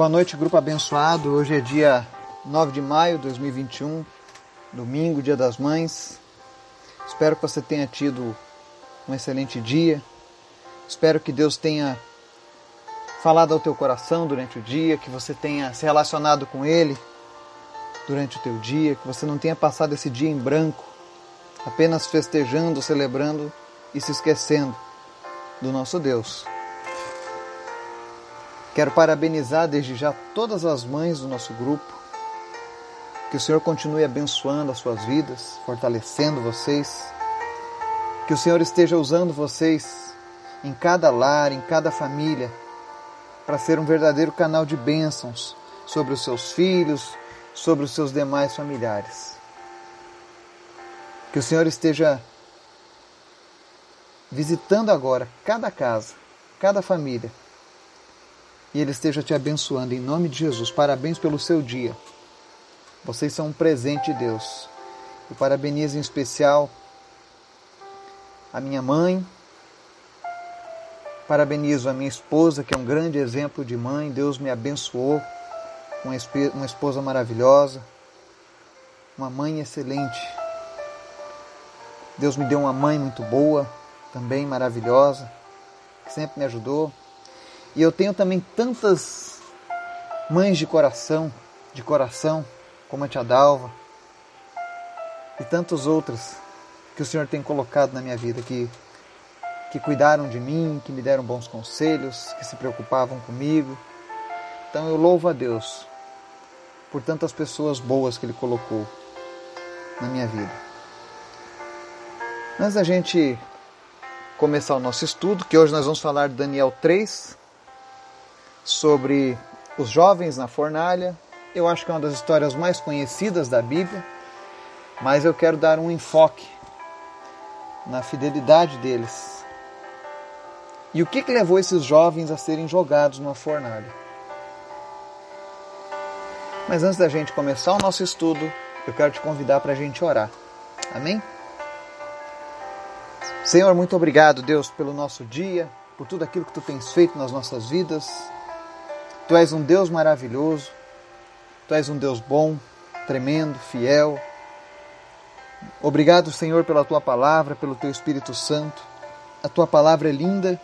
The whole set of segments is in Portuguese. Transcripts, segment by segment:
Boa noite, grupo abençoado. Hoje é dia 9 de maio de 2021, domingo, dia das mães. Espero que você tenha tido um excelente dia. Espero que Deus tenha falado ao teu coração durante o dia, que você tenha se relacionado com Ele durante o teu dia, que você não tenha passado esse dia em branco, apenas festejando, celebrando e se esquecendo do nosso Deus. Quero parabenizar desde já todas as mães do nosso grupo. Que o Senhor continue abençoando as suas vidas, fortalecendo vocês. Que o Senhor esteja usando vocês em cada lar, em cada família, para ser um verdadeiro canal de bênçãos sobre os seus filhos, sobre os seus demais familiares. Que o Senhor esteja visitando agora cada casa, cada família, e Ele esteja te abençoando em nome de Jesus. Parabéns pelo seu dia. Vocês são um presente de Deus. Eu parabenizo em especial a minha mãe, parabenizo a minha esposa, que é um grande exemplo de mãe. Deus me abençoou uma esposa maravilhosa, uma mãe excelente. Deus me deu uma mãe muito boa, também maravilhosa, que sempre me ajudou. E eu tenho também tantas mães de coração, de coração, como a tia Dalva, e tantas outras que o Senhor tem colocado na minha vida, que, que cuidaram de mim, que me deram bons conselhos, que se preocupavam comigo. Então eu louvo a Deus por tantas pessoas boas que Ele colocou na minha vida. Antes da gente começar o nosso estudo, que hoje nós vamos falar de Daniel 3, sobre os jovens na fornalha. Eu acho que é uma das histórias mais conhecidas da Bíblia, mas eu quero dar um enfoque na fidelidade deles. E o que, que levou esses jovens a serem jogados numa fornalha? Mas antes da gente começar o nosso estudo, eu quero te convidar para a gente orar. Amém? Senhor, muito obrigado, Deus, pelo nosso dia, por tudo aquilo que tu tens feito nas nossas vidas. Tu és um Deus maravilhoso, Tu és um Deus bom, tremendo, fiel. Obrigado, Senhor, pela Tua palavra, pelo Teu Espírito Santo. A Tua palavra é linda,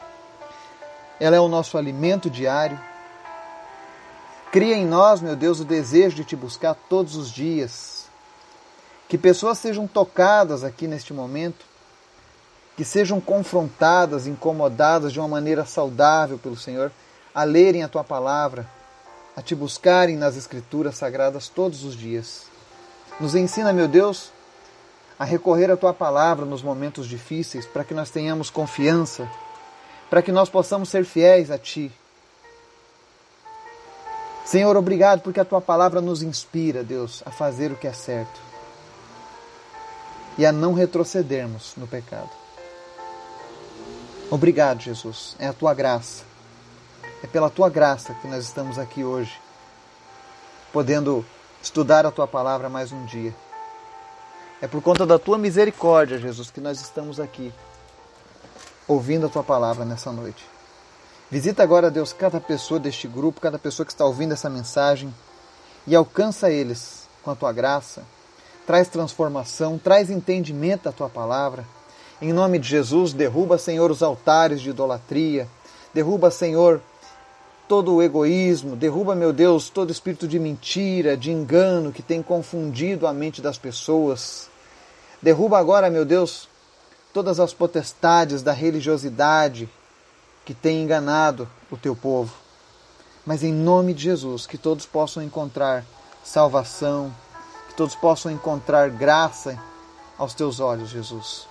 ela é o nosso alimento diário. Cria em nós, meu Deus, o desejo de Te buscar todos os dias. Que pessoas sejam tocadas aqui neste momento, que sejam confrontadas, incomodadas de uma maneira saudável pelo Senhor a lerem a tua palavra, a te buscarem nas Escrituras sagradas todos os dias. Nos ensina, meu Deus, a recorrer à tua palavra nos momentos difíceis, para que nós tenhamos confiança, para que nós possamos ser fiéis a ti. Senhor, obrigado porque a tua palavra nos inspira, Deus, a fazer o que é certo e a não retrocedermos no pecado. Obrigado, Jesus. É a tua graça é pela tua graça que nós estamos aqui hoje, podendo estudar a tua palavra mais um dia. É por conta da tua misericórdia, Jesus, que nós estamos aqui, ouvindo a tua palavra nessa noite. Visita agora, Deus, cada pessoa deste grupo, cada pessoa que está ouvindo essa mensagem e alcança eles com a tua graça. Traz transformação, traz entendimento da tua palavra. Em nome de Jesus, derruba, Senhor, os altares de idolatria. Derruba, Senhor, todo o egoísmo, derruba, meu Deus, todo espírito de mentira, de engano que tem confundido a mente das pessoas. Derruba agora, meu Deus, todas as potestades da religiosidade que tem enganado o teu povo. Mas em nome de Jesus, que todos possam encontrar salvação, que todos possam encontrar graça aos teus olhos, Jesus.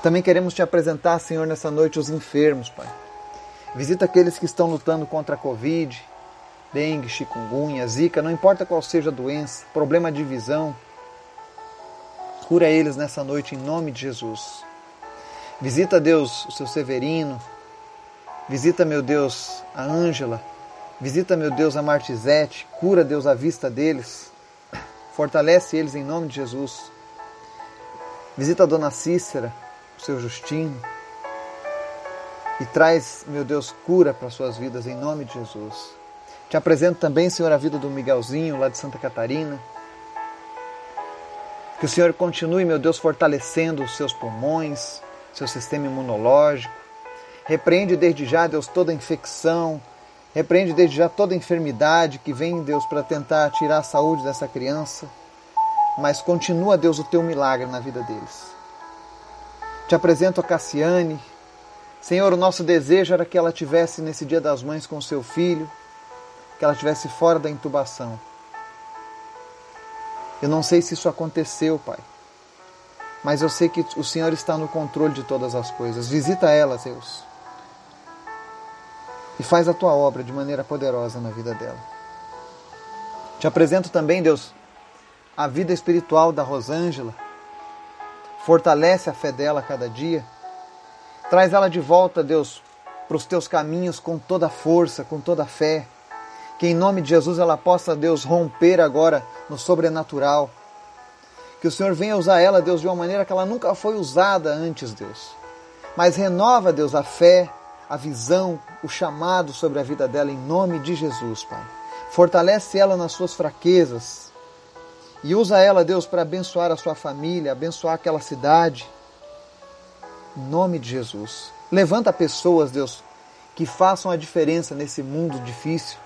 Também queremos te apresentar, Senhor, nessa noite os enfermos, Pai Visita aqueles que estão lutando contra a Covid, dengue, chikungunya, zika, não importa qual seja a doença, problema de visão. Cura eles nessa noite em nome de Jesus. Visita, Deus, o seu Severino. Visita, meu Deus, a Ângela. Visita, meu Deus, a Martizete. Cura, Deus, a vista deles. Fortalece eles em nome de Jesus. Visita a dona Cícera, o seu Justino. E traz, meu Deus, cura para suas vidas em nome de Jesus. Te apresento também, Senhor, a vida do Miguelzinho, lá de Santa Catarina. Que o Senhor continue, meu Deus, fortalecendo os seus pulmões, seu sistema imunológico. Repreende desde já, Deus, toda infecção. Repreende desde já toda enfermidade que vem, Deus, para tentar tirar a saúde dessa criança. Mas continua, Deus, o teu milagre na vida deles. Te apresento a Cassiane. Senhor, o nosso desejo era que ela tivesse nesse Dia das Mães com seu filho que ela estivesse fora da intubação. Eu não sei se isso aconteceu, Pai, mas eu sei que o Senhor está no controle de todas as coisas. Visita ela, Deus, e faz a tua obra de maneira poderosa na vida dela. Te apresento também, Deus, a vida espiritual da Rosângela. Fortalece a fé dela a cada dia. Traz ela de volta, Deus, para os teus caminhos com toda força, com toda fé que em nome de Jesus ela possa, Deus, romper agora no sobrenatural. Que o Senhor venha usar ela, Deus, de uma maneira que ela nunca foi usada antes, Deus. Mas renova, Deus, a fé, a visão, o chamado sobre a vida dela em nome de Jesus, Pai. Fortalece ela nas suas fraquezas e usa ela, Deus, para abençoar a sua família, abençoar aquela cidade. Nome de Jesus. Levanta pessoas, Deus, que façam a diferença nesse mundo difícil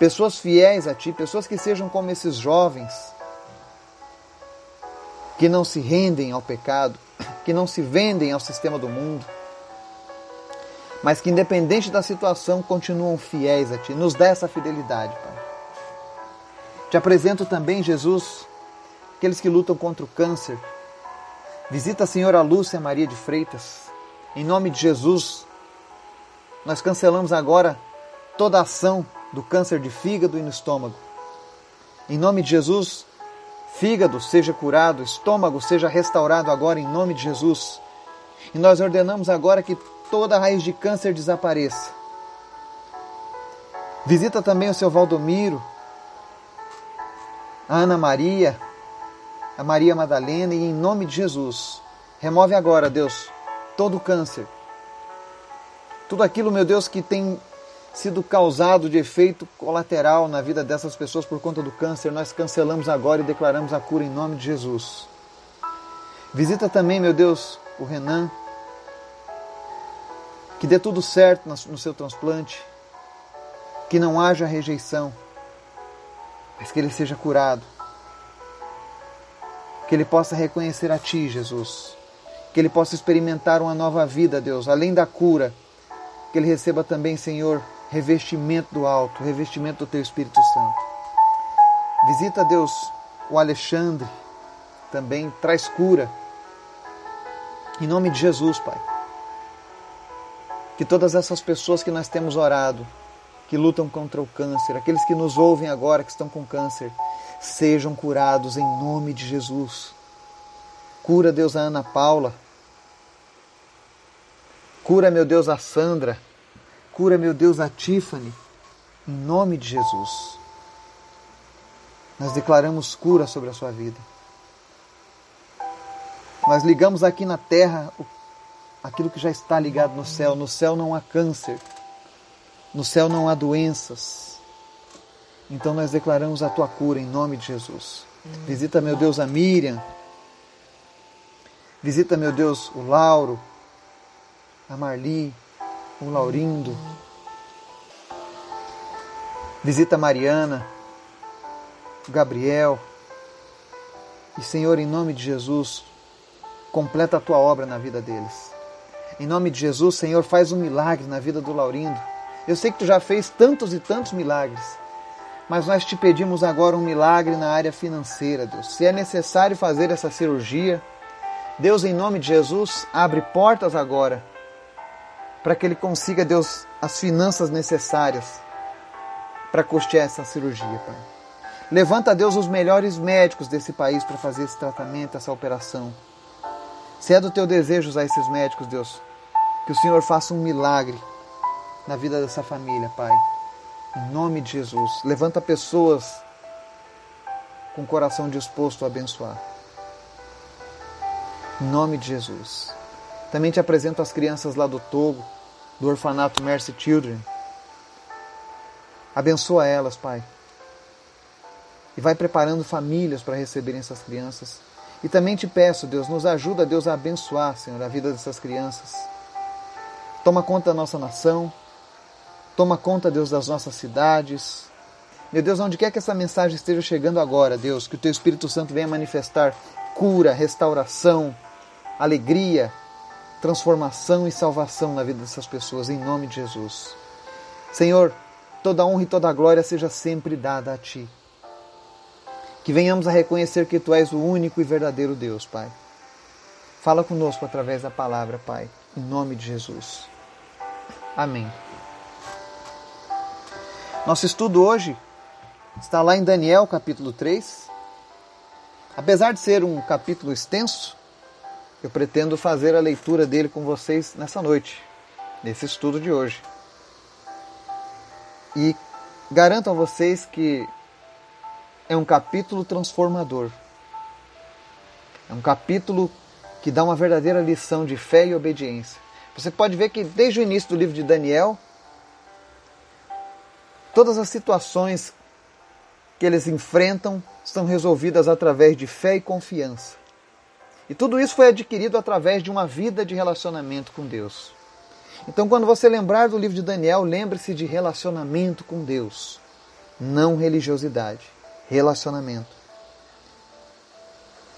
pessoas fiéis a Ti, pessoas que sejam como esses jovens, que não se rendem ao pecado, que não se vendem ao sistema do mundo, mas que, independente da situação, continuam fiéis a Ti. Nos dá essa fidelidade, Pai. Te apresento também, Jesus, aqueles que lutam contra o câncer. Visita a Senhora Lúcia Maria de Freitas. Em nome de Jesus, nós cancelamos agora toda ação do câncer de fígado e no estômago. Em nome de Jesus, fígado seja curado, estômago seja restaurado agora em nome de Jesus. E nós ordenamos agora que toda raiz de câncer desapareça. Visita também o seu Valdomiro, a Ana Maria, a Maria Madalena e em nome de Jesus, remove agora, Deus, todo o câncer. Tudo aquilo, meu Deus, que tem sido causado de efeito colateral na vida dessas pessoas por conta do câncer, nós cancelamos agora e declaramos a cura em nome de Jesus. Visita também, meu Deus, o Renan. Que dê tudo certo no seu transplante. Que não haja rejeição, mas que ele seja curado. Que ele possa reconhecer a Ti, Jesus. Que ele possa experimentar uma nova vida, Deus, além da cura. Que ele receba também, Senhor, revestimento do alto, revestimento do teu Espírito Santo. Visita, Deus, o Alexandre, também traz cura. Em nome de Jesus, Pai. Que todas essas pessoas que nós temos orado, que lutam contra o câncer, aqueles que nos ouvem agora que estão com câncer, sejam curados em nome de Jesus. Cura, Deus, a Ana Paula. Cura, meu Deus, a Sandra. Cura, meu Deus, a Tiffany, em nome de Jesus. Nós declaramos cura sobre a sua vida. Nós ligamos aqui na terra aquilo que já está ligado no céu. No céu não há câncer. No céu não há doenças. Então nós declaramos a tua cura em nome de Jesus. Visita, meu Deus, a Miriam. Visita, meu Deus, o Lauro, a Marli, o Laurindo. Visita Mariana, o Gabriel. E Senhor, em nome de Jesus, completa a tua obra na vida deles. Em nome de Jesus, Senhor, faz um milagre na vida do Laurindo. Eu sei que tu já fez tantos e tantos milagres, mas nós te pedimos agora um milagre na área financeira, Deus. Se é necessário fazer essa cirurgia, Deus, em nome de Jesus, abre portas agora para que ele consiga, Deus, as finanças necessárias para custear essa cirurgia, Pai. Levanta, Deus, os melhores médicos desse país para fazer esse tratamento, essa operação. Se é do teu desejo usar esses médicos, Deus, que o Senhor faça um milagre na vida dessa família, Pai. Em nome de Jesus. Levanta pessoas com o coração disposto a abençoar. Em nome de Jesus. Também te apresento as crianças lá do Togo, do orfanato Mercy Children. Abençoa elas, Pai. E vai preparando famílias para receberem essas crianças. E também te peço, Deus, nos ajuda, Deus, a abençoar, Senhor, a vida dessas crianças. Toma conta da nossa nação. Toma conta, Deus, das nossas cidades. Meu Deus, onde quer que essa mensagem esteja chegando agora, Deus, que o Teu Espírito Santo venha manifestar cura, restauração, alegria, transformação e salvação na vida dessas pessoas, em nome de Jesus. Senhor, toda honra e toda glória seja sempre dada a Ti. Que venhamos a reconhecer que Tu és o único e verdadeiro Deus, Pai. Fala conosco através da palavra, Pai, em nome de Jesus. Amém. Nosso estudo hoje está lá em Daniel, capítulo 3. Apesar de ser um capítulo extenso, eu pretendo fazer a leitura dele com vocês nessa noite, nesse estudo de hoje. E garanto a vocês que é um capítulo transformador. É um capítulo que dá uma verdadeira lição de fé e obediência. Você pode ver que desde o início do livro de Daniel, todas as situações que eles enfrentam são resolvidas através de fé e confiança. E tudo isso foi adquirido através de uma vida de relacionamento com Deus. Então, quando você lembrar do livro de Daniel, lembre-se de relacionamento com Deus, não religiosidade, relacionamento.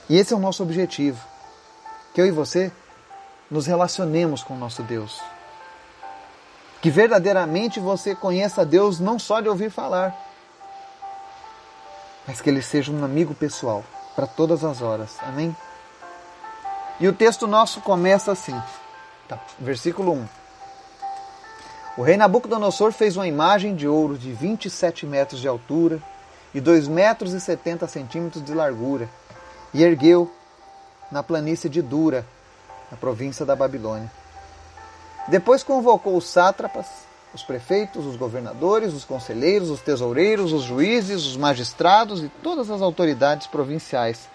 E esse é o nosso objetivo: que eu e você nos relacionemos com o nosso Deus. Que verdadeiramente você conheça Deus não só de ouvir falar, mas que ele seja um amigo pessoal para todas as horas. Amém? E o texto nosso começa assim, tá, versículo 1. O rei Nabucodonosor fez uma imagem de ouro de 27 metros de altura e 2 metros e 70 centímetros de largura e ergueu na planície de Dura, na província da Babilônia. Depois convocou os sátrapas, os prefeitos, os governadores, os conselheiros, os tesoureiros, os juízes, os magistrados e todas as autoridades provinciais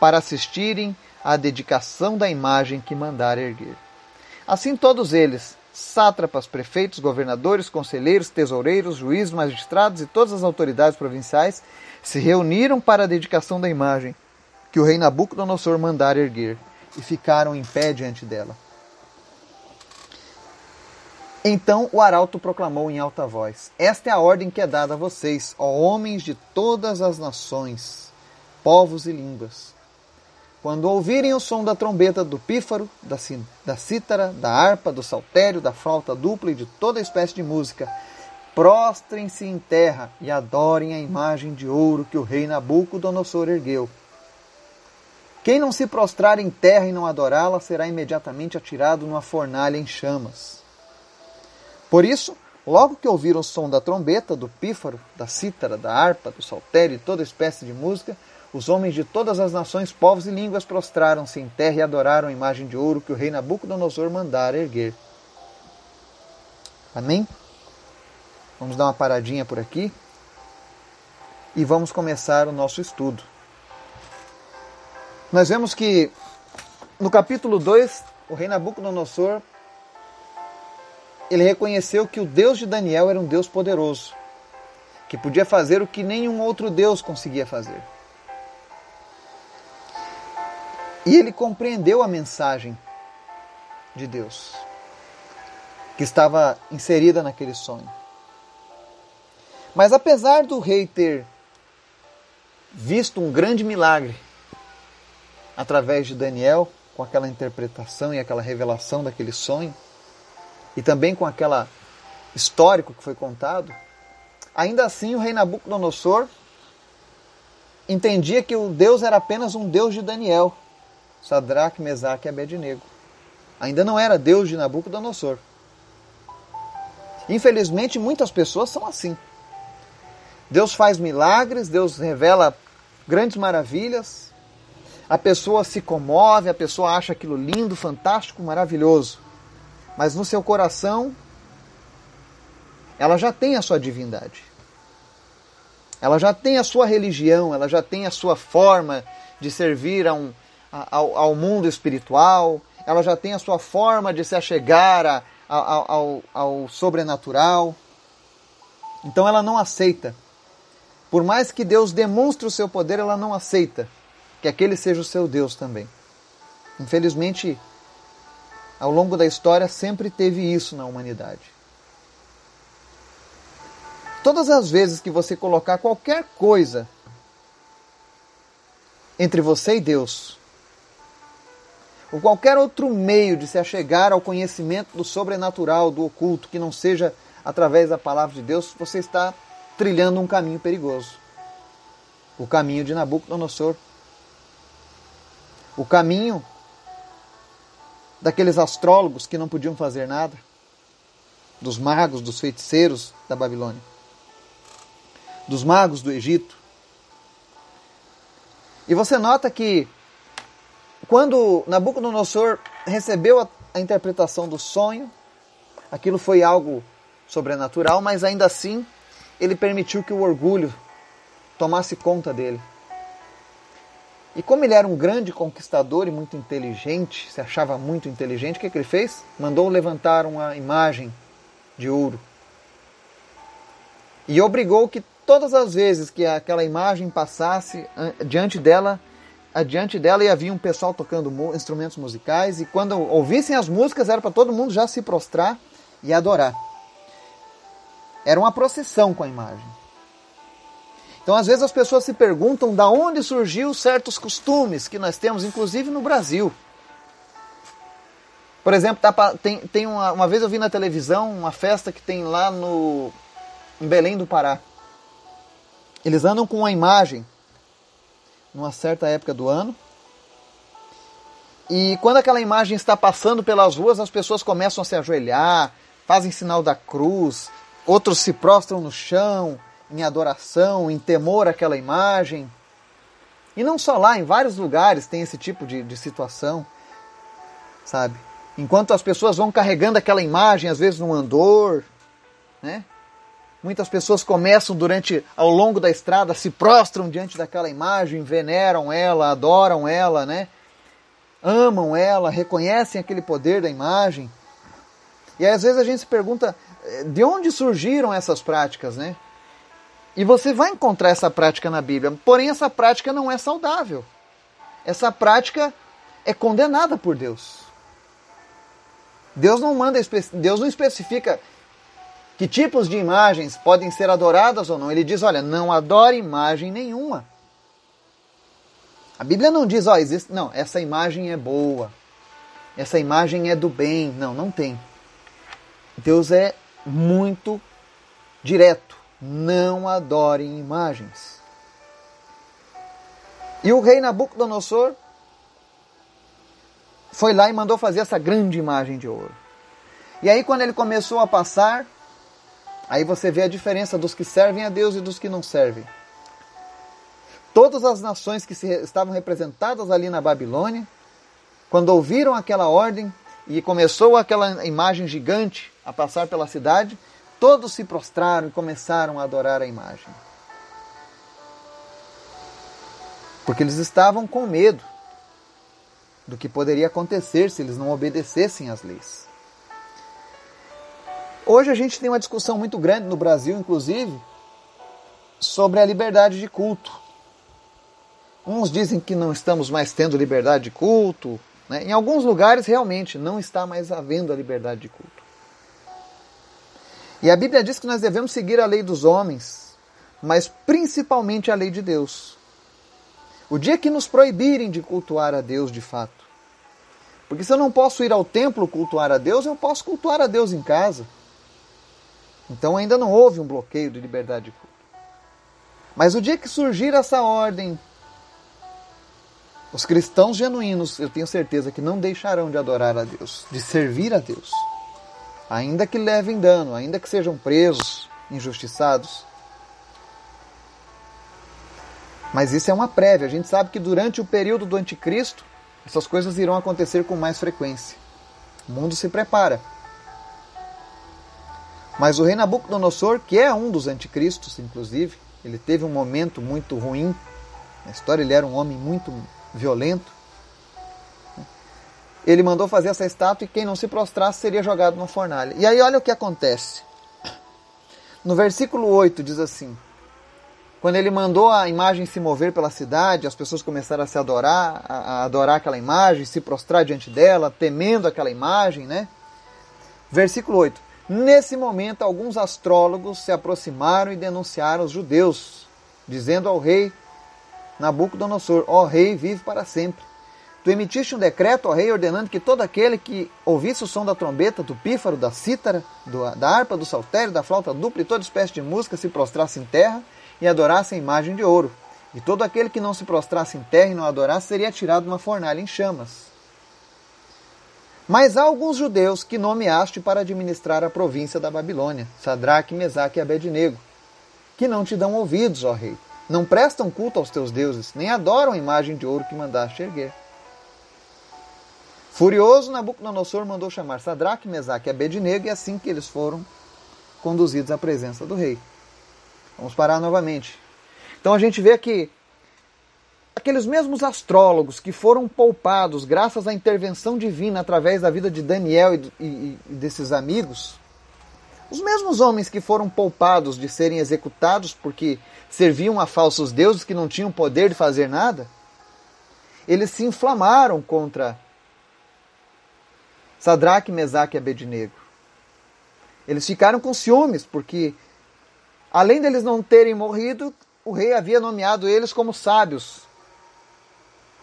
para assistirem à dedicação da imagem que mandara erguer. Assim todos eles, sátrapas, prefeitos, governadores, conselheiros, tesoureiros, juízes, magistrados e todas as autoridades provinciais, se reuniram para a dedicação da imagem que o rei Nabucodonosor mandara erguer e ficaram em pé diante dela. Então o arauto proclamou em alta voz: Esta é a ordem que é dada a vocês, ó homens de todas as nações, povos e línguas. Quando ouvirem o som da trombeta, do pífaro, da, da cítara, da harpa, do saltério, da flauta dupla e de toda espécie de música, prostrem-se em terra e adorem a imagem de ouro que o rei Nabucodonosor ergueu. Quem não se prostrar em terra e não adorá-la será imediatamente atirado numa fornalha em chamas. Por isso, logo que ouviram o som da trombeta, do pífaro, da cítara, da harpa, do saltério e toda espécie de música, os homens de todas as nações, povos e línguas prostraram-se em terra e adoraram a imagem de ouro que o rei Nabucodonosor mandara erguer. Amém? Vamos dar uma paradinha por aqui e vamos começar o nosso estudo. Nós vemos que no capítulo 2, o rei Nabucodonosor ele reconheceu que o Deus de Daniel era um Deus poderoso, que podia fazer o que nenhum outro Deus conseguia fazer. E ele compreendeu a mensagem de Deus que estava inserida naquele sonho. Mas apesar do rei ter visto um grande milagre através de Daniel, com aquela interpretação e aquela revelação daquele sonho, e também com aquela histórico que foi contado, ainda assim o rei Nabucodonosor entendia que o Deus era apenas um Deus de Daniel Sadraque, Mesaque e Abednego. Ainda não era Deus de Nabucodonosor. Infelizmente, muitas pessoas são assim. Deus faz milagres, Deus revela grandes maravilhas, a pessoa se comove, a pessoa acha aquilo lindo, fantástico, maravilhoso. Mas no seu coração, ela já tem a sua divindade. Ela já tem a sua religião, ela já tem a sua forma de servir a um, ao, ao mundo espiritual, ela já tem a sua forma de se achegar a, ao, ao, ao sobrenatural. Então ela não aceita. Por mais que Deus demonstre o seu poder, ela não aceita que aquele seja o seu Deus também. Infelizmente, ao longo da história sempre teve isso na humanidade. Todas as vezes que você colocar qualquer coisa entre você e Deus, ou qualquer outro meio de se achegar ao conhecimento do sobrenatural, do oculto, que não seja através da palavra de Deus, você está trilhando um caminho perigoso. O caminho de Nabucodonosor. O caminho daqueles astrólogos que não podiam fazer nada, dos magos, dos feiticeiros da Babilônia, dos magos do Egito. E você nota que quando Nabucodonosor recebeu a, interpretação do sonho, aquilo foi algo sobrenatural, mas ainda assim ele permitiu que o orgulho tomasse conta dele. E como ele era um grande conquistador e muito inteligente, se achava muito inteligente, o que, que ele fez? Mandou levantar uma imagem de ouro. E obrigou que todas as vezes que aquela imagem passasse diante dela, adiante dela ia havia um pessoal tocando instrumentos musicais e quando ouvissem as músicas era para todo mundo já se prostrar e adorar. Era uma procissão com a imagem. Então, às vezes as pessoas se perguntam da onde surgiu certos costumes que nós temos, inclusive no Brasil. Por exemplo, tá, tem, tem uma, uma vez eu vi na televisão uma festa que tem lá no em Belém do Pará. Eles andam com uma imagem numa certa época do ano. E quando aquela imagem está passando pelas ruas, as pessoas começam a se ajoelhar, fazem sinal da cruz, outros se prostram no chão, em adoração, em temor àquela imagem. E não só lá, em vários lugares tem esse tipo de, de situação, sabe? Enquanto as pessoas vão carregando aquela imagem, às vezes no andor, né? Muitas pessoas começam durante, ao longo da estrada, se prostram diante daquela imagem, veneram ela, adoram ela, né? Amam ela, reconhecem aquele poder da imagem. E às vezes a gente se pergunta eh, de onde surgiram essas práticas, né? E você vai encontrar essa prática na Bíblia, porém essa prática não é saudável. Essa prática é condenada por Deus. Deus não manda, Deus não especifica que tipos de imagens podem ser adoradas ou não. Ele diz, olha, não adore imagem nenhuma. A Bíblia não diz, ó, existe, não, essa imagem é boa. Essa imagem é do bem. Não, não tem. Deus é muito direto não adorem imagens. E o rei Nabucodonosor foi lá e mandou fazer essa grande imagem de ouro. E aí, quando ele começou a passar, aí você vê a diferença dos que servem a Deus e dos que não servem. Todas as nações que estavam representadas ali na Babilônia, quando ouviram aquela ordem e começou aquela imagem gigante a passar pela cidade, Todos se prostraram e começaram a adorar a imagem. Porque eles estavam com medo do que poderia acontecer se eles não obedecessem às leis. Hoje a gente tem uma discussão muito grande no Brasil, inclusive, sobre a liberdade de culto. Uns dizem que não estamos mais tendo liberdade de culto. Né? Em alguns lugares, realmente, não está mais havendo a liberdade de culto. E a Bíblia diz que nós devemos seguir a lei dos homens, mas principalmente a lei de Deus. O dia que nos proibirem de cultuar a Deus de fato. Porque se eu não posso ir ao templo cultuar a Deus, eu posso cultuar a Deus em casa. Então ainda não houve um bloqueio de liberdade de culto. Mas o dia que surgir essa ordem, os cristãos genuínos, eu tenho certeza que não deixarão de adorar a Deus, de servir a Deus ainda que levem dano, ainda que sejam presos, injustiçados. Mas isso é uma prévia. A gente sabe que durante o período do anticristo, essas coisas irão acontecer com mais frequência. O mundo se prepara. Mas o rei Nabucodonosor, que é um dos anticristos, inclusive, ele teve um momento muito ruim. Na história, ele era um homem muito violento. Ele mandou fazer essa estátua e quem não se prostrasse seria jogado na fornalha. E aí olha o que acontece. No versículo 8 diz assim: Quando ele mandou a imagem se mover pela cidade, as pessoas começaram a se adorar, a, adorar aquela imagem, se prostrar diante dela, temendo aquela imagem, né? Versículo 8: Nesse momento, alguns astrólogos se aproximaram e denunciaram os judeus, dizendo ao rei Nabucodonosor: Ó rei, vive para sempre. Tu emitiste um decreto, ó rei, ordenando que todo aquele que ouvisse o som da trombeta, do pífaro, da cítara, do, da harpa, do saltério, da flauta dupla e toda espécie de música se prostrasse em terra e adorasse a imagem de ouro. E todo aquele que não se prostrasse em terra e não adorasse seria tirado numa fornalha em chamas. Mas há alguns judeus que nomeaste para administrar a província da Babilônia, Sadraque, Mesaque e Abednego, que não te dão ouvidos, ó rei. Não prestam culto aos teus deuses, nem adoram a imagem de ouro que mandaste erguer. Furioso, Nabucodonosor mandou chamar Sadraque, Mesaque e Abednego, e é assim que eles foram conduzidos à presença do rei. Vamos parar novamente. Então a gente vê que aqueles mesmos astrólogos que foram poupados graças à intervenção divina através da vida de Daniel e, e, e desses amigos, os mesmos homens que foram poupados de serem executados porque serviam a falsos deuses que não tinham poder de fazer nada, eles se inflamaram contra Sadraque, Mesaque e Abednego. Eles ficaram com ciúmes, porque além deles não terem morrido, o rei havia nomeado eles como sábios.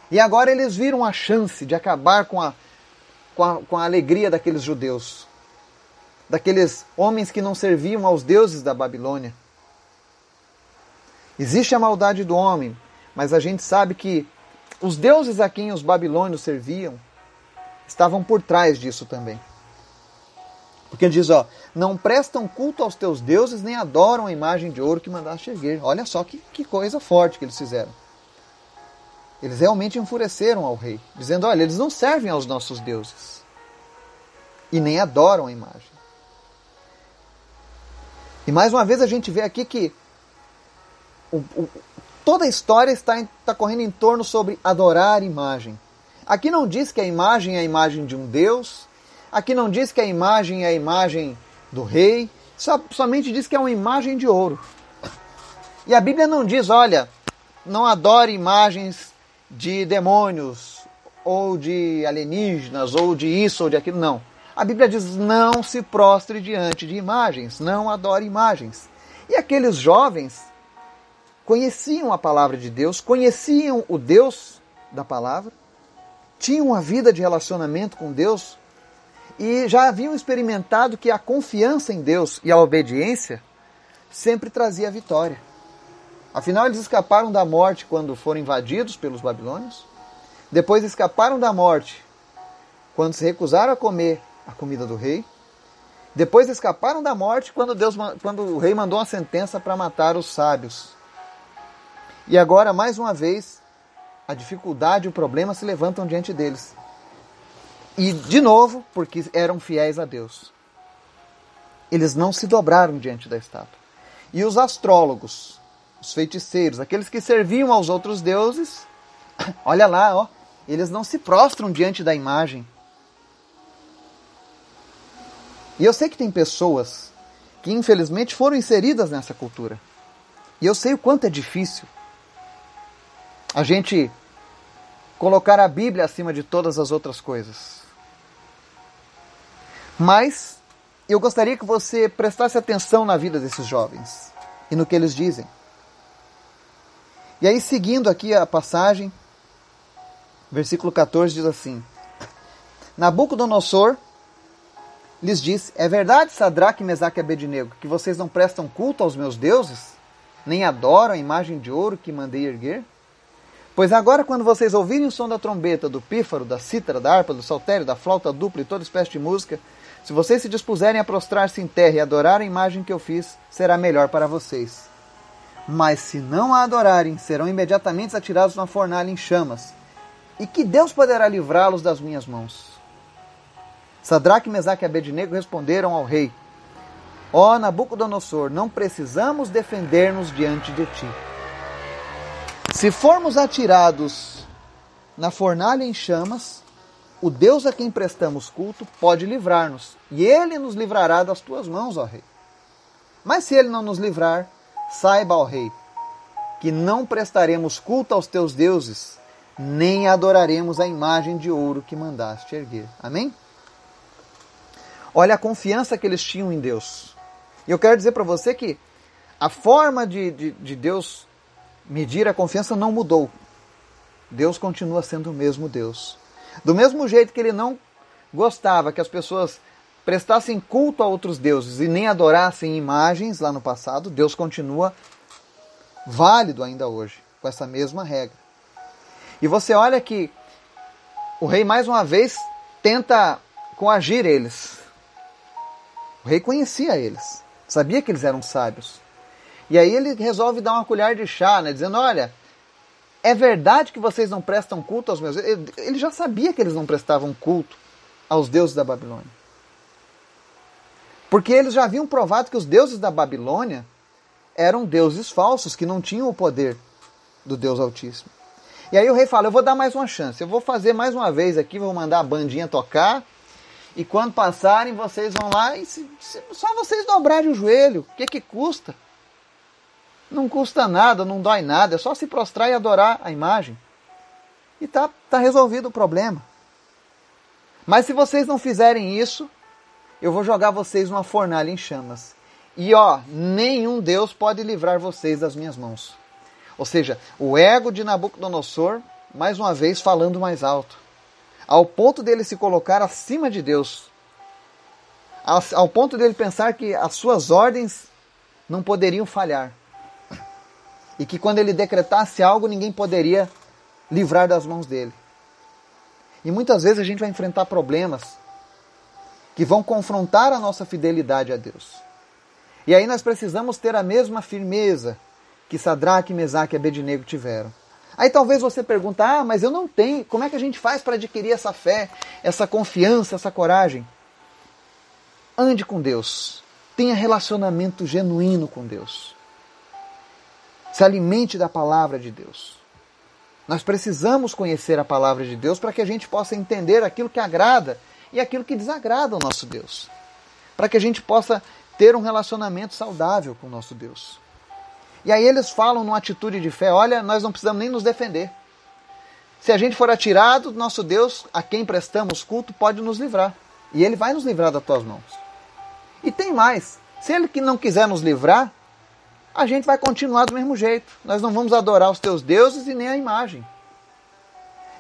E agora eles viram a chance de acabar com a, com a, com a alegria daqueles judeus, daqueles homens que não serviam aos deuses da Babilônia. Existe a maldade do homem, mas a gente sabe que os deuses a quem os babilônios serviam estavam por trás disso também. Porque ele diz, ó, não prestam culto aos teus deuses, nem adoram a imagem de ouro que mandaste erguer. Olha só que, que coisa forte que eles fizeram. Eles realmente enfureceram ao rei, dizendo, olha, eles não servem aos nossos deuses. E nem adoram a imagem. E mais uma vez a gente vê aqui que o, o, toda a história está, está correndo em torno sobre adorar imagem. Aqui não diz que a imagem é a imagem de um Deus, aqui não diz que a imagem é a imagem do rei, só, somente diz que é uma imagem de ouro. E a Bíblia não diz, olha, não adore imagens de demônios, ou de alienígenas, ou de isso, ou de aquilo, não. A Bíblia diz, não se prostre diante de imagens, não adore imagens. E aqueles jovens conheciam a palavra de Deus, conheciam o Deus da palavra, tinham uma vida de relacionamento com Deus e já haviam experimentado que a confiança em Deus e a obediência sempre trazia vitória. Afinal, eles escaparam da morte quando foram invadidos pelos babilônios, depois escaparam da morte quando se recusaram a comer a comida do rei, depois escaparam da morte quando, Deus, quando o rei mandou uma sentença para matar os sábios. E agora, mais uma vez, a dificuldade o problema se levantam diante deles. E, de novo, porque eram fiéis a Deus. Eles não se dobraram diante da estátua. E os astrólogos, os feiticeiros, aqueles que serviam aos outros deuses, olha lá, ó, eles não se prostram diante da imagem. E eu sei que tem pessoas que infelizmente foram inseridas nessa cultura. E eu sei o quanto é difícil a gente colocar a Bíblia acima de todas as outras coisas. Mas eu gostaria que você prestasse atenção na vida desses jovens e no que eles dizem. E aí, seguindo aqui a passagem, versículo 14 diz assim: Nabucodonosor lhes disse: É verdade, Sadraque, Mesaque e Abednego, que vocês não prestam culto aos meus deuses, nem adoram a imagem de ouro que mandei erguer? Pois agora, quando vocês ouvirem o som da trombeta, do pífaro, da cítara, da harpa, do saltério, da flauta dupla e toda espécie de música, se vocês se dispuserem a prostrar-se em terra e adorar a imagem que eu fiz, será melhor para vocês. Mas se não a adorarem, serão imediatamente atirados na fornalha em chamas. E que Deus poderá livrá-los das minhas mãos? Sadraque, Mesaque e Abednego responderam ao rei: Ó oh, Nabucodonosor, não precisamos defender-nos diante de ti. Se formos atirados na fornalha em chamas, o Deus a quem prestamos culto pode livrar-nos, e ele nos livrará das tuas mãos, ó rei. Mas se ele não nos livrar, saiba, ó rei, que não prestaremos culto aos teus deuses, nem adoraremos a imagem de ouro que mandaste erguer. Amém? Olha a confiança que eles tinham em Deus. E eu quero dizer para você que a forma de, de, de Deus medir a confiança não mudou. Deus continua sendo o mesmo Deus. Do mesmo jeito que ele não gostava que as pessoas prestassem culto a outros deuses e nem adorassem imagens lá no passado, Deus continua válido ainda hoje, com essa mesma regra. E você olha que o rei mais uma vez tenta coagir eles. O rei conhecia eles, sabia que eles eram sábios. E aí ele resolve dar uma colher de chá, né, dizendo: Olha, é verdade que vocês não prestam culto aos meus deuses? Ele já sabia que eles não prestavam culto aos deuses da Babilônia. Porque eles já haviam provado que os deuses da Babilônia eram deuses falsos, que não tinham o poder do Deus Altíssimo. E aí o rei fala: Eu vou dar mais uma chance, eu vou fazer mais uma vez aqui, vou mandar a bandinha tocar. E quando passarem, vocês vão lá e se, se, só vocês dobrarem o joelho. O que, que custa? Não custa nada, não dói nada, é só se prostrar e adorar a imagem. E tá, tá resolvido o problema. Mas se vocês não fizerem isso, eu vou jogar vocês numa fornalha em chamas. E ó, nenhum Deus pode livrar vocês das minhas mãos. Ou seja, o ego de Nabucodonosor, mais uma vez falando mais alto. Ao ponto dele se colocar acima de Deus. Ao ponto dele pensar que as suas ordens não poderiam falhar e que quando ele decretasse algo, ninguém poderia livrar das mãos dele. E muitas vezes a gente vai enfrentar problemas que vão confrontar a nossa fidelidade a Deus. E aí nós precisamos ter a mesma firmeza que Sadraque, Mesaque e Abednego tiveram. Aí talvez você pergunte: "Ah, mas eu não tenho. Como é que a gente faz para adquirir essa fé, essa confiança, essa coragem?" Ande com Deus. Tenha relacionamento genuíno com Deus se alimente da palavra de Deus. Nós precisamos conhecer a palavra de Deus para que a gente possa entender aquilo que agrada e aquilo que desagrada ao nosso Deus. Para que a gente possa ter um relacionamento saudável com o nosso Deus. E aí eles falam numa atitude de fé: olha, nós não precisamos nem nos defender. Se a gente for atirado, nosso Deus, a quem prestamos culto, pode nos livrar. E ele vai nos livrar das tuas mãos. E tem mais: se ele que não quiser nos livrar, a gente vai continuar do mesmo jeito. Nós não vamos adorar os teus deuses e nem a imagem.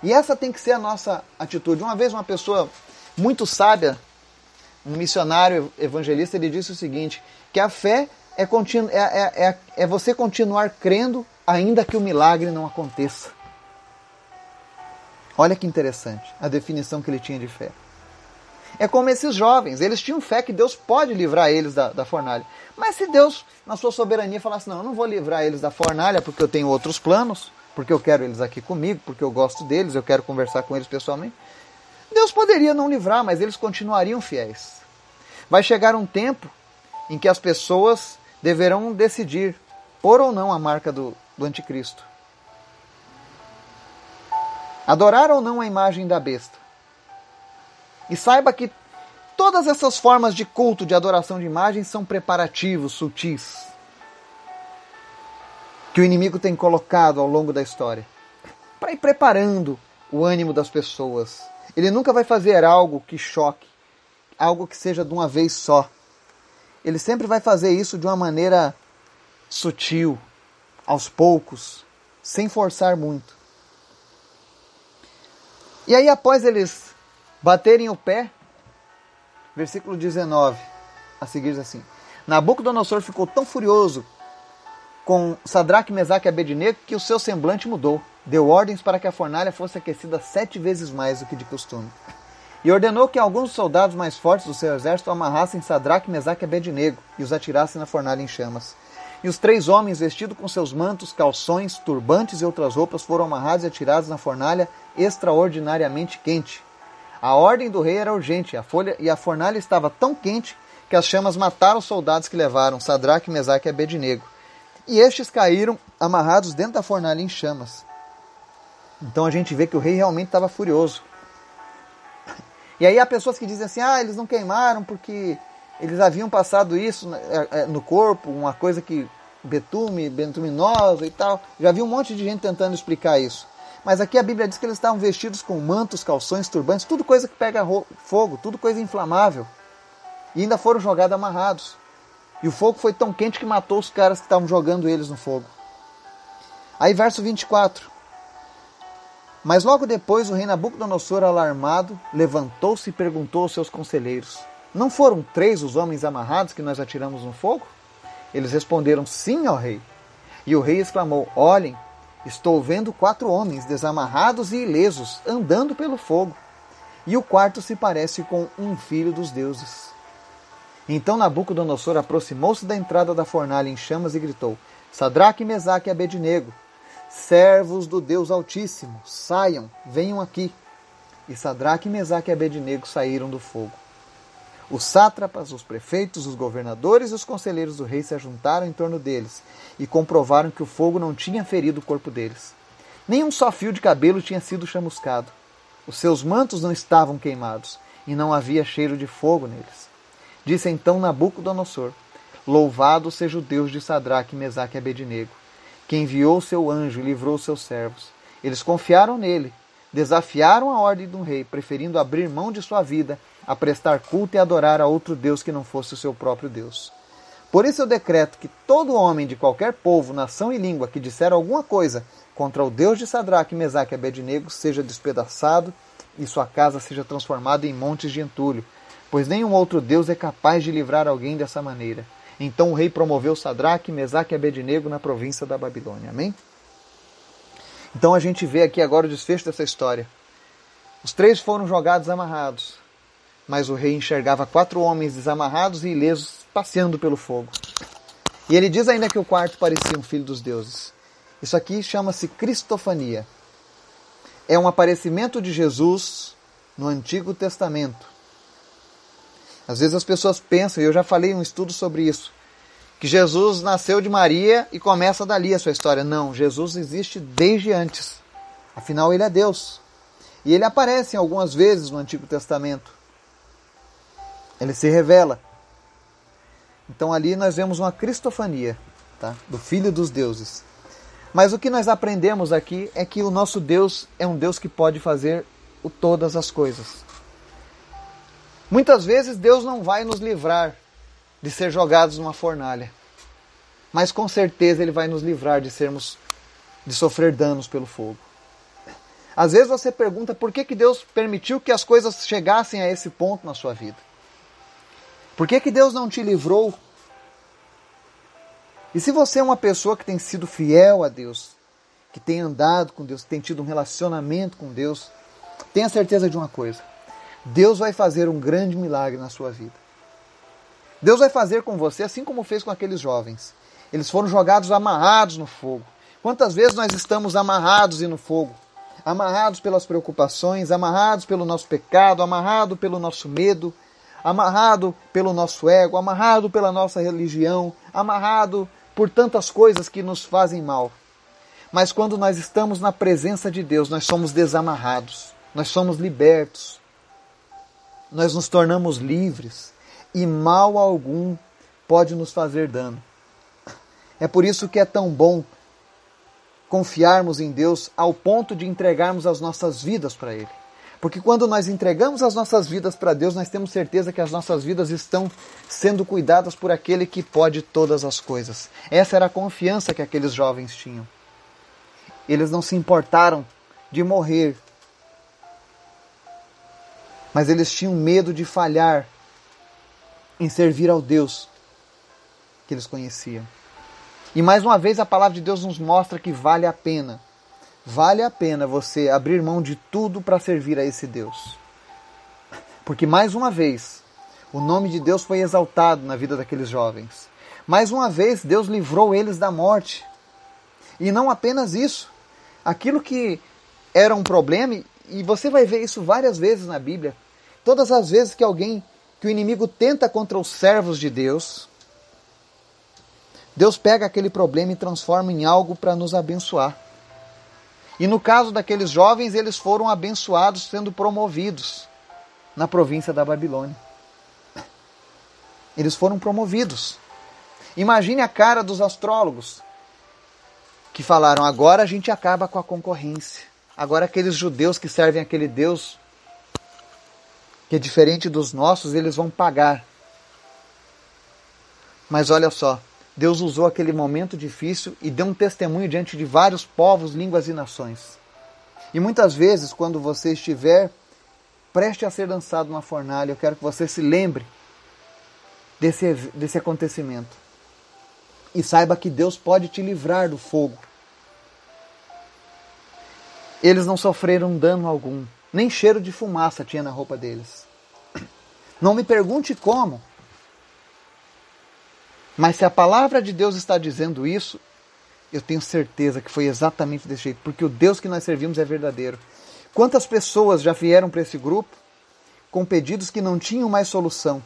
E essa tem que ser a nossa atitude. Uma vez uma pessoa muito sábia, um missionário evangelista, ele disse o seguinte: que a fé é, é, é, é, é você continuar crendo ainda que o milagre não aconteça. Olha que interessante a definição que ele tinha de fé. É como esses jovens, eles tinham fé que Deus pode livrar eles da, da fornalha. Mas se Deus, na sua soberania, falasse: Não, eu não vou livrar eles da fornalha porque eu tenho outros planos, porque eu quero eles aqui comigo, porque eu gosto deles, eu quero conversar com eles pessoalmente. Deus poderia não livrar, mas eles continuariam fiéis. Vai chegar um tempo em que as pessoas deverão decidir pôr ou não a marca do, do anticristo. Adorar ou não a imagem da besta. E saiba que todas essas formas de culto, de adoração de imagens, são preparativos sutis que o inimigo tem colocado ao longo da história para ir preparando o ânimo das pessoas. Ele nunca vai fazer algo que choque, algo que seja de uma vez só. Ele sempre vai fazer isso de uma maneira sutil, aos poucos, sem forçar muito. E aí, após eles baterem o pé. Versículo 19, a seguir diz assim: Nabucodonosor ficou tão furioso com Sadraque, Mesaque e Abednego que o seu semblante mudou. Deu ordens para que a fornalha fosse aquecida sete vezes mais do que de costume. E ordenou que alguns soldados mais fortes do seu exército amarrassem Sadraque, Mesaque e Abednego e os atirassem na fornalha em chamas. E os três homens, vestidos com seus mantos, calções, turbantes e outras roupas, foram amarrados e atirados na fornalha extraordinariamente quente. A ordem do rei era urgente, a folha e a fornalha estava tão quente que as chamas mataram os soldados que levaram Sadraque, Mesaque e Abednego. E estes caíram amarrados dentro da fornalha em chamas. Então a gente vê que o rei realmente estava furioso. E aí há pessoas que dizem assim: ah, eles não queimaram porque eles haviam passado isso é, é, no corpo, uma coisa que betume, betuminosa e tal. Já vi um monte de gente tentando explicar isso. Mas aqui a Bíblia diz que eles estavam vestidos com mantos, calções, turbantes, tudo coisa que pega fogo, tudo coisa inflamável. E ainda foram jogados amarrados. E o fogo foi tão quente que matou os caras que estavam jogando eles no fogo. Aí, verso 24. Mas logo depois o rei Nabucodonosor, alarmado, levantou-se e perguntou aos seus conselheiros: Não foram três os homens amarrados que nós atiramos no fogo? Eles responderam: Sim, ó rei. E o rei exclamou: Olhem, estou vendo quatro homens desamarrados e ilesos andando pelo fogo. E o quarto se parece com um filho dos deuses. Então Nabucodonosor aproximou-se da entrada da fornalha em chamas e gritou: Sadraque, Mesaque e Abednego, servos do Deus Altíssimo, saiam, venham aqui. E Sadraque, Mesaque e Abednego saíram do fogo. Os sátrapas, os prefeitos, os governadores e os conselheiros do rei se ajuntaram em torno deles e comprovaram que o fogo não tinha ferido o corpo deles. Nem um só fio de cabelo tinha sido chamuscado. Os seus mantos não estavam queimados e não havia cheiro de fogo neles. Disse então Nabucodonosor: Louvado seja o Deus de Sadraque, Mesaque e Abednego, que enviou seu anjo e livrou seus servos. Eles confiaram nele, desafiaram a ordem do rei, preferindo abrir mão de sua vida a prestar culto e adorar a outro Deus que não fosse o seu próprio Deus. Por isso eu decreto que todo homem de qualquer povo, nação e língua que disser alguma coisa contra o Deus de Sadraque, Mesaque e Abednego seja despedaçado e sua casa seja transformada em montes de entulho, pois nenhum outro Deus é capaz de livrar alguém dessa maneira. Então o rei promoveu Sadraque, Mesaque e Abednego na província da Babilônia. Amém? Então a gente vê aqui agora o desfecho dessa história. Os três foram jogados amarrados, mas o rei enxergava quatro homens desamarrados e ilesos passeando pelo fogo. E ele diz ainda que o quarto parecia um filho dos deuses. Isso aqui chama-se Cristofania. É um aparecimento de Jesus no Antigo Testamento às vezes as pessoas pensam, e eu já falei um estudo sobre isso, que Jesus nasceu de Maria e começa dali a sua história. Não, Jesus existe desde antes. Afinal, ele é Deus. E ele aparece algumas vezes no Antigo Testamento. Ele se revela. Então ali nós vemos uma cristofania, tá? do Filho dos deuses. Mas o que nós aprendemos aqui é que o nosso Deus é um Deus que pode fazer todas as coisas. Muitas vezes Deus não vai nos livrar de ser jogados numa fornalha, mas com certeza Ele vai nos livrar de sermos, de sofrer danos pelo fogo. Às vezes você pergunta por que, que Deus permitiu que as coisas chegassem a esse ponto na sua vida. Por que, que Deus não te livrou? E se você é uma pessoa que tem sido fiel a Deus, que tem andado com Deus, que tem tido um relacionamento com Deus, tenha certeza de uma coisa Deus vai fazer um grande milagre na sua vida. Deus vai fazer com você assim como fez com aqueles jovens. Eles foram jogados amarrados no fogo. Quantas vezes nós estamos amarrados e no fogo? Amarrados pelas preocupações, amarrados pelo nosso pecado, amarrado pelo nosso medo, amarrado pelo nosso ego, amarrado pela nossa religião, amarrado por tantas coisas que nos fazem mal. Mas quando nós estamos na presença de Deus, nós somos desamarrados, nós somos libertos, nós nos tornamos livres e mal algum pode nos fazer dano. É por isso que é tão bom confiarmos em Deus ao ponto de entregarmos as nossas vidas para Ele. Porque quando nós entregamos as nossas vidas para Deus, nós temos certeza que as nossas vidas estão sendo cuidadas por aquele que pode todas as coisas. Essa era a confiança que aqueles jovens tinham. Eles não se importaram de morrer mas eles tinham medo de falhar em servir ao Deus que eles conheciam. E mais uma vez a palavra de Deus nos mostra que vale a pena. Vale a pena você abrir mão de tudo para servir a esse Deus. Porque mais uma vez, o nome de Deus foi exaltado na vida daqueles jovens. Mais uma vez, Deus livrou eles da morte. E não apenas isso. Aquilo que era um problema, e você vai ver isso várias vezes na Bíblia, Todas as vezes que alguém, que o inimigo tenta contra os servos de Deus, Deus pega aquele problema e transforma em algo para nos abençoar. E no caso daqueles jovens, eles foram abençoados sendo promovidos. na província da Babilônia. Eles foram promovidos. Imagine a cara dos astrólogos que falaram: agora a gente acaba com a concorrência. Agora aqueles judeus que servem aquele Deus que é diferente dos nossos, eles vão pagar. Mas olha só, Deus usou aquele momento difícil e deu um testemunho diante de vários povos, línguas e nações. E muitas vezes, quando você estiver preste a ser lançado na fornalha, eu quero que você se lembre desse, desse acontecimento. E saiba que Deus pode te livrar do fogo. Eles não sofreram dano algum, nem cheiro de fumaça tinha na roupa deles. Não me pergunte como, mas se a palavra de Deus está dizendo isso, eu tenho certeza que foi exatamente desse jeito, porque o Deus que nós servimos é verdadeiro. Quantas pessoas já vieram para esse grupo com pedidos que não tinham mais solução?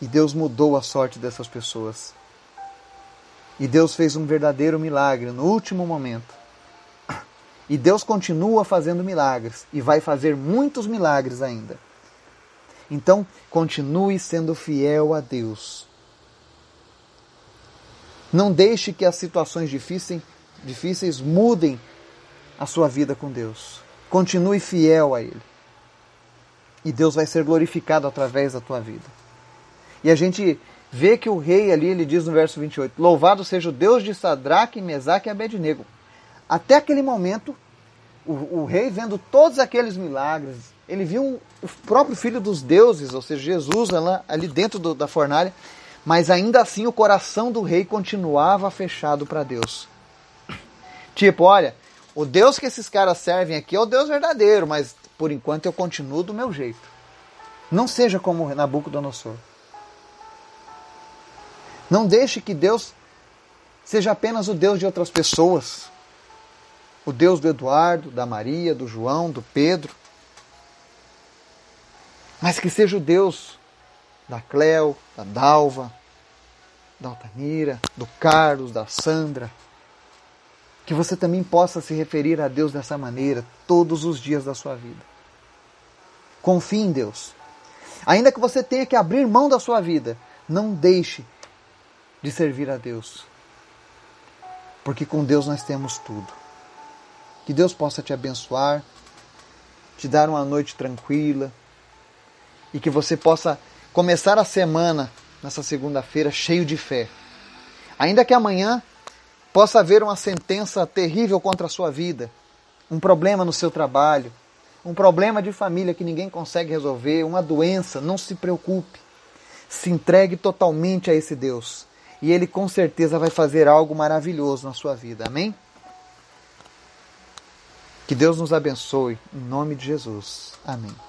E Deus mudou a sorte dessas pessoas. E Deus fez um verdadeiro milagre no último momento. E Deus continua fazendo milagres e vai fazer muitos milagres ainda. Então, continue sendo fiel a Deus. Não deixe que as situações difíceis, difíceis mudem a sua vida com Deus. Continue fiel a Ele. E Deus vai ser glorificado através da tua vida. E a gente vê que o rei ali, ele diz no verso 28, Louvado seja o Deus de Sadraque, Mesaque e Abednego. Até aquele momento, o, o, rei vendo todos aqueles milagres, ele viu o próprio filho dos deuses, ou seja, Jesus ali dentro do, da fornalha, mas ainda assim o coração do rei continuava fechado para Deus. Tipo, olha, o Deus que esses caras servem aqui é o Deus verdadeiro, mas por enquanto eu continuo do meu jeito. Não seja como Nabucodonosor. Não deixe que Deus seja apenas o Deus de outras pessoas. O Deus do Eduardo, da Maria, do João, do Pedro. Mas que seja o Deus da Cleo, da Dalva, da Altamira, do Carlos, da Sandra. Que você também possa se referir a Deus dessa maneira todos os dias da sua vida. Confie em Deus. Ainda que você tenha que abrir mão da sua vida, não deixe de servir a Deus. Porque com Deus nós temos tudo. Que Deus possa te abençoar, te dar uma noite tranquila e que você possa começar a semana nessa segunda-feira cheio de fé. Ainda que amanhã possa haver uma sentença terrível contra a sua vida, um problema no seu trabalho, um problema de família que ninguém consegue resolver, uma doença, não se preocupe. Se entregue totalmente a esse Deus e Ele com certeza vai fazer algo maravilhoso na sua vida. Amém? Que Deus nos abençoe, em nome de Jesus. Amém.